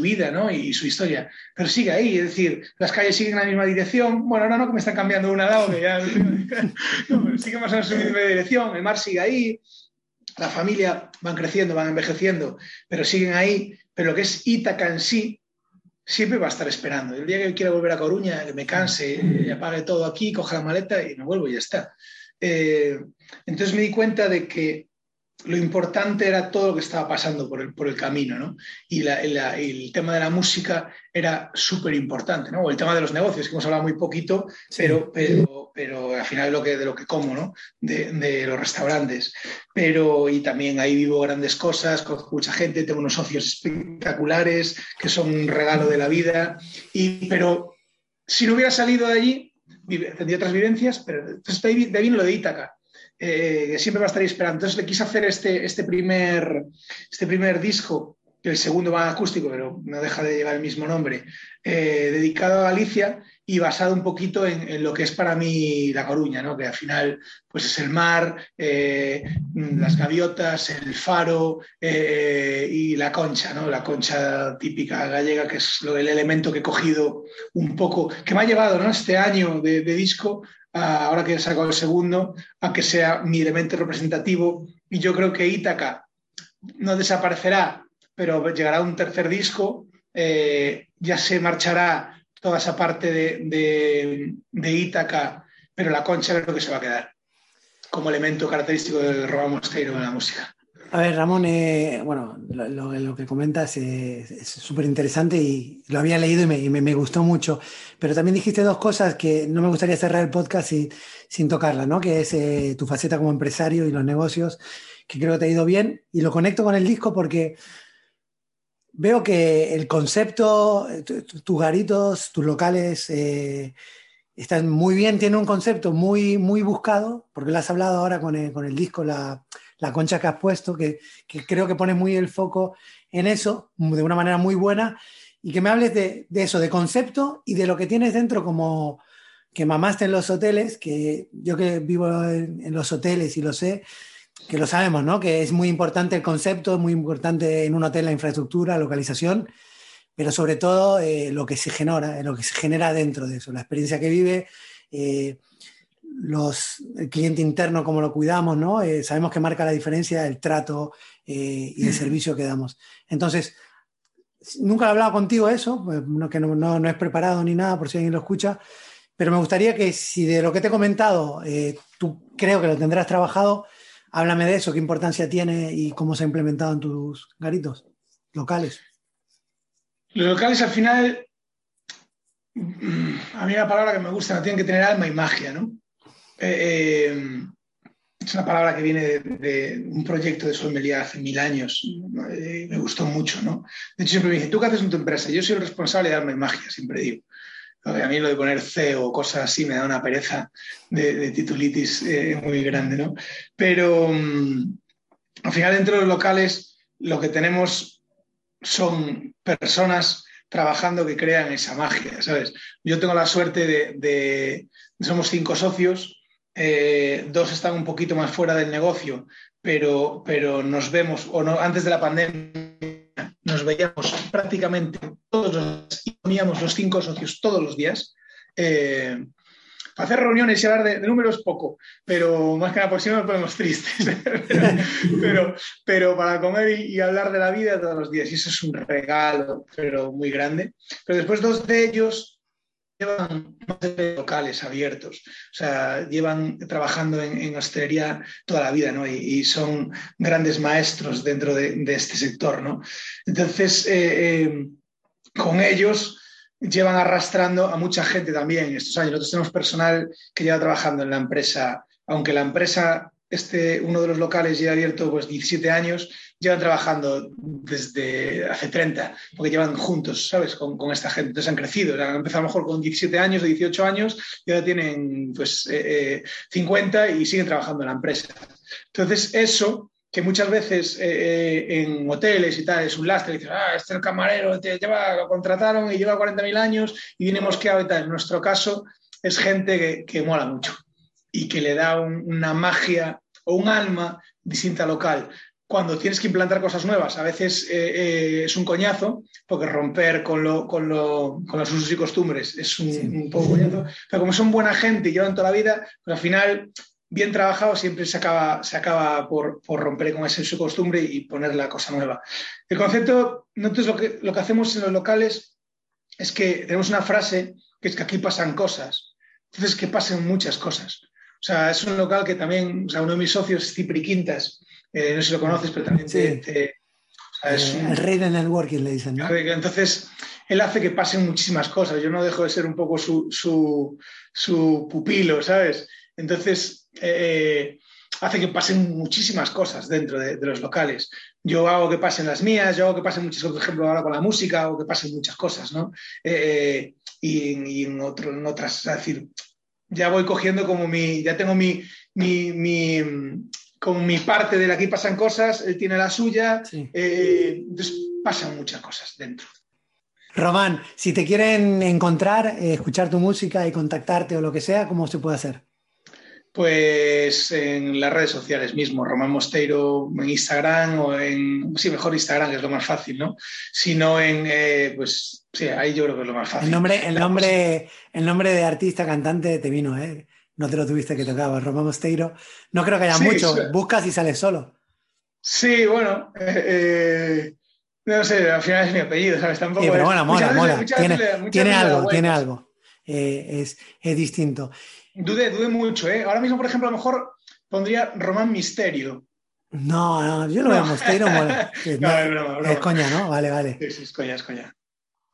vida ¿no? y su historia, pero sigue ahí, es decir, las calles siguen en la misma dirección, bueno, ahora no, que me están cambiando una lado, que ya [laughs] sigue más en su misma dirección, el mar sigue ahí, la familia van creciendo, van envejeciendo, pero siguen ahí, pero lo que es Ítaca en sí, siempre va a estar esperando. El día que quiera volver a Coruña, que me canse, apague todo aquí, coja la maleta y me vuelvo y ya está. Eh, entonces me di cuenta de que lo importante era todo lo que estaba pasando por el, por el camino, ¿no? Y, el tema de la música era súper importante, ¿no? O el tema de los negocios, que hemos hablado muy poquito, pero, pero, pero al final lo que, de lo que como, ¿no? De, los restaurantes. Pero, y también ahí vivo grandes cosas, con mucha gente, tengo unos socios espectaculares que son un regalo de la vida, y, pero si no hubiera salido de allí, tendría otras vivencias, pero entonces de ahí, de ahí lo de Ítaca eh, siempre va a estar esperando. Entonces le quise hacer este, este, primer, este primer disco, el segundo va acústico, pero no deja de llevar el mismo nombre, eh, dedicado a Galicia y basado un poquito en, lo que es para mí La Coruña, ¿no? que al final pues es el mar, eh, las gaviotas, el faro y la concha, ¿no? la concha típica gallega, que es lo, el elemento que he cogido un poco, que me ha llevado ¿no? este año de disco ahora que he sacado el segundo, a que sea mi elemento representativo. Y yo creo que Ítaca no desaparecerá, pero llegará un tercer disco, eh, ya se marchará toda esa parte de, de, Ítaca, pero la concha creo que se va a quedar como elemento característico del Roba Mosteiro en la música. A ver, Ramón, eh, bueno, lo, que comentas es súper interesante y lo había leído y, me, gustó mucho, pero también dijiste dos cosas que no me gustaría cerrar el podcast sin tocarlas, ¿no? Que es eh, tu faceta como empresario y los negocios, que creo que te ha ido bien, y lo conecto con el disco porque veo que el concepto, tus garitos, tus locales, eh, están muy bien, tienen un concepto muy, muy buscado, porque lo has hablado ahora con el, con el disco, la la concha que has puesto, que, creo que pone muy el foco en eso, de una manera muy buena, y que me hables de, eso, de concepto y de lo que tienes dentro como que mamaste en los hoteles, que yo que vivo en, los hoteles y lo sé, que lo sabemos, ¿no? Que es muy importante el concepto, es muy importante en un hotel la infraestructura, localización, pero sobre todo eh, lo que se genera, lo que se genera dentro de eso, la experiencia que vive, eh, los, el cliente interno, cómo lo cuidamos, ¿no? Eh, sabemos que marca la diferencia el trato eh, y el servicio que damos. Entonces, nunca he hablado contigo eso, pues, no, que no, no, es preparado ni nada, por si alguien lo escucha, pero me gustaría que si de lo que te he comentado, eh, tú creo que lo tendrás trabajado, háblame de eso, qué importancia tiene y cómo se ha implementado en tus garitos locales. Los locales al final, a mí la palabra que me gusta, tienen que tener alma y magia, ¿no? Eh, eh, es una palabra que viene de, un proyecto de sommelier hace mil años. Eh, me gustó mucho, ¿no? De hecho, siempre me dije, ¿tú qué haces en tu empresa? Yo soy el responsable de darme magia, siempre digo. A mí lo de poner C o cosas así me da una pereza de, titulitis muy grande, ¿no? Pero mm, al final, dentro de los locales, lo que tenemos son personas trabajando que crean esa magia, ¿sabes? Yo tengo la suerte de somos cinco socios, eh, dos están un poquito más fuera del negocio, pero, pero nos vemos, o no, antes de la pandemia, nos veíamos prácticamente todos los días, y los cinco socios todos los días. Eh, hacer reuniones y hablar de, números, poco, pero más que nada por si no nos ponemos tristes. [laughs] pero, pero para comer y, hablar de la vida todos los días, y eso es un regalo, pero muy grande. Pero después dos de ellos llevan locales abiertos, o sea, llevan trabajando en, hostelería toda la vida, ¿no? Y, son grandes maestros dentro de, este sector, ¿no? Entonces, eh, eh, con ellos llevan arrastrando a mucha gente también estos años. Nosotros tenemos personal que lleva trabajando en la empresa, aunque la empresa, este, uno de los locales lleva abierto pues 17 años, llevan trabajando desde hace 30, porque llevan juntos, ¿sabes? Con, esta gente. Entonces han crecido. Han empezado a lo mejor con 17 años, o 18 años, y ahora tienen pues 50 eh, eh, y siguen trabajando en la empresa. Entonces, eso que muchas veces eh, eh, en hoteles y tal es un lastre, dices, ah, este es el camarero, te lleva, lo contrataron y lleva 40.000 años y viene mosqueado y tal. En nuestro caso es gente que, mola mucho y que le da una magia o un alma distinta local. Cuando tienes que implantar cosas nuevas, a veces eh, es un coñazo, porque romper con, lo, con, lo, con, los usos y costumbres es un, poco coñazo, pero como son buena gente y llevan toda la vida, pues al final bien trabajado siempre se acaba, se acaba por, romper con ese su costumbre y poner la cosa nueva. El concepto, nosotros lo que, lo que hacemos en los locales es que tenemos una frase que es que aquí pasan cosas. Entonces, que pasen muchas cosas. O sea, es un local que también, o sea, uno de mis socios es Cipri Quintas, eh, no sé si lo conoces, pero también te, es eh, El rey de networking le dicen, ¿no? Entonces, él hace que pasen muchísimas cosas. Yo no dejo de ser un poco su, su, su pupilo, ¿sabes? Entonces, eh, hace que pasen muchísimas cosas dentro de, los locales. Yo hago que pasen las mías, yo hago que pasen muchas cosas, por ejemplo, ahora con la música, hago que pasen muchas cosas, ¿no? Eh, y, en, otro, en otras, es decir, ya voy cogiendo como mi, ya tengo mi, mi, mi como mi parte de la aquí pasan cosas, él tiene la suya, eh, entonces pasan muchas cosas dentro. Román, si te quieren encontrar, escuchar tu música y contactarte o lo que sea, ¿cómo se puede hacer? Pues en las redes sociales mismo, Román Mosteiro en Instagram o en, sí, mejor Instagram, que es lo más fácil, ¿no? Si no en, eh, pues sí, ahí yo creo que es lo más fácil. El nombre, el nombre, el nombre de artista, cantante te vino, ¿eh? No te lo tuviste que tocar, Román Mosteiro. No creo que haya mucho, buscas y sales solo. Sí, bueno, eh, eh, no sé, al final es mi apellido, ¿sabes? Tampoco sí, pero bueno, mola, mola. tiene, tiene algo, tiene algo. es, es distinto. Dudé, dudé mucho, ¿eh? Ahora mismo, por ejemplo, a lo mejor pondría Román Misterio. No, no, yo lo veo Misterio. mola. [laughs] no, es, coña, ¿no? Vale, vale. Sí, sí, es coña, es coña.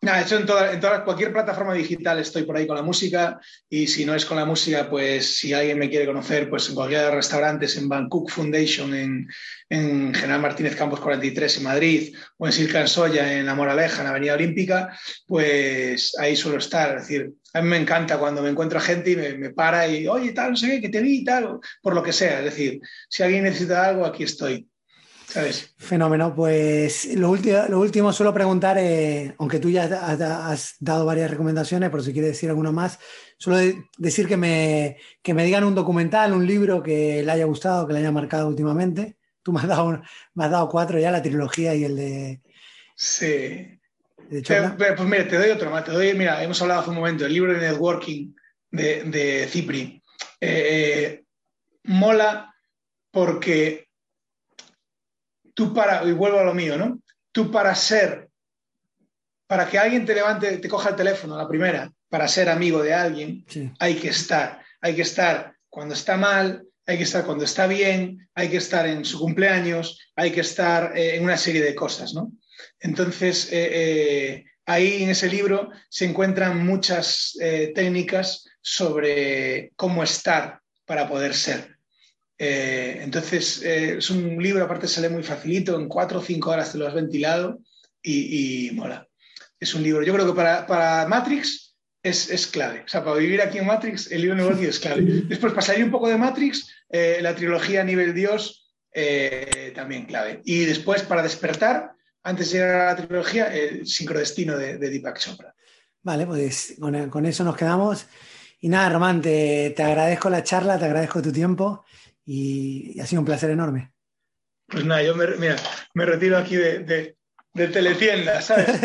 Nada, hecho en, toda, en toda, cualquier plataforma digital estoy por ahí con la música y si no es con la música, pues si alguien me quiere conocer, pues en cualquiera de los restaurantes, en Bangkok Foundation, en, en General Martínez Campos 43 en Madrid o en Silcan Soya en La Moraleja, en Avenida Olímpica, pues ahí suelo estar. Es decir, a mí me encanta cuando me encuentro gente y me, para y, oye, tal, no sé qué, que te vi y tal, por lo que sea. Es decir, si alguien necesita algo, aquí estoy. ¿Sabes? Fenómeno. Pues lo, último, lo último suelo preguntar, eh, aunque tú ya has, dado varias recomendaciones, por si quieres decir alguna más, suelo decir que me, que me digan un documental, un libro que le haya gustado, que le haya marcado últimamente. Tú me has dado, me has dado cuatro ya, la trilogía y el de... Sí. Eh, pues mira, te doy otro más. Te doy, mira, hemos hablado hace un momento, el libro de networking de, Cipri. Eh, mola porque tú para, y vuelvo a lo mío, ¿no? Tú para ser, para que alguien te levante, te coja el teléfono, la primera, para ser amigo de alguien, hay que estar. Hay que estar cuando está mal, hay que estar cuando está bien, hay que estar en su cumpleaños, hay que estar eh, en una serie de cosas, ¿no? Entonces, eh, eh, ahí en ese libro se encuentran muchas técnicas sobre cómo estar para poder ser. Entonces, es un libro, aparte se lee muy facilito, en cuatro o cinco horas te lo has ventilado y, mola. Es un libro, yo creo que para, Matrix es, clave. O sea, para vivir aquí en Matrix, el libro de es clave. Después, para salir un poco de Matrix, la trilogía a nivel Dios, también clave. Y después, para despertar, antes de llegar a la trilogía, el sincrodestino de, de Deepak Chopra. Vale, pues con, eso nos quedamos. Y nada, Román, te, agradezco la charla, te agradezco tu tiempo y, ha sido un placer enorme. Pues nada, yo me, mira, me retiro aquí de, de, de teletienda, ¿sabes? [laughs]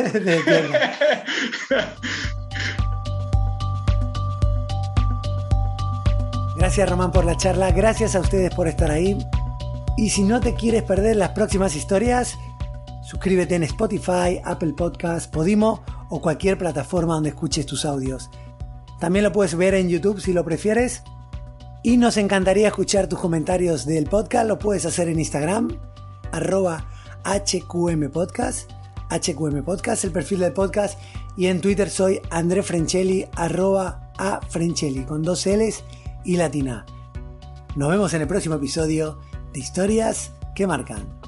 Gracias Román por la charla, gracias a ustedes por estar ahí. Y si no te quieres perder las próximas historias, suscríbete en Spotify, Apple Podcasts, Podimo o cualquier plataforma donde escuches tus audios. También lo puedes ver en YouTube si lo prefieres. Y nos encantaría escuchar tus comentarios del podcast. Lo puedes hacer en Instagram, arroba HQM Podcast, HQM el perfil del podcast. Y en Twitter soy André Frenchelli, arroba a Frenchelli, con dos L's y latina. Nos vemos en el próximo episodio de Historias que Marcan.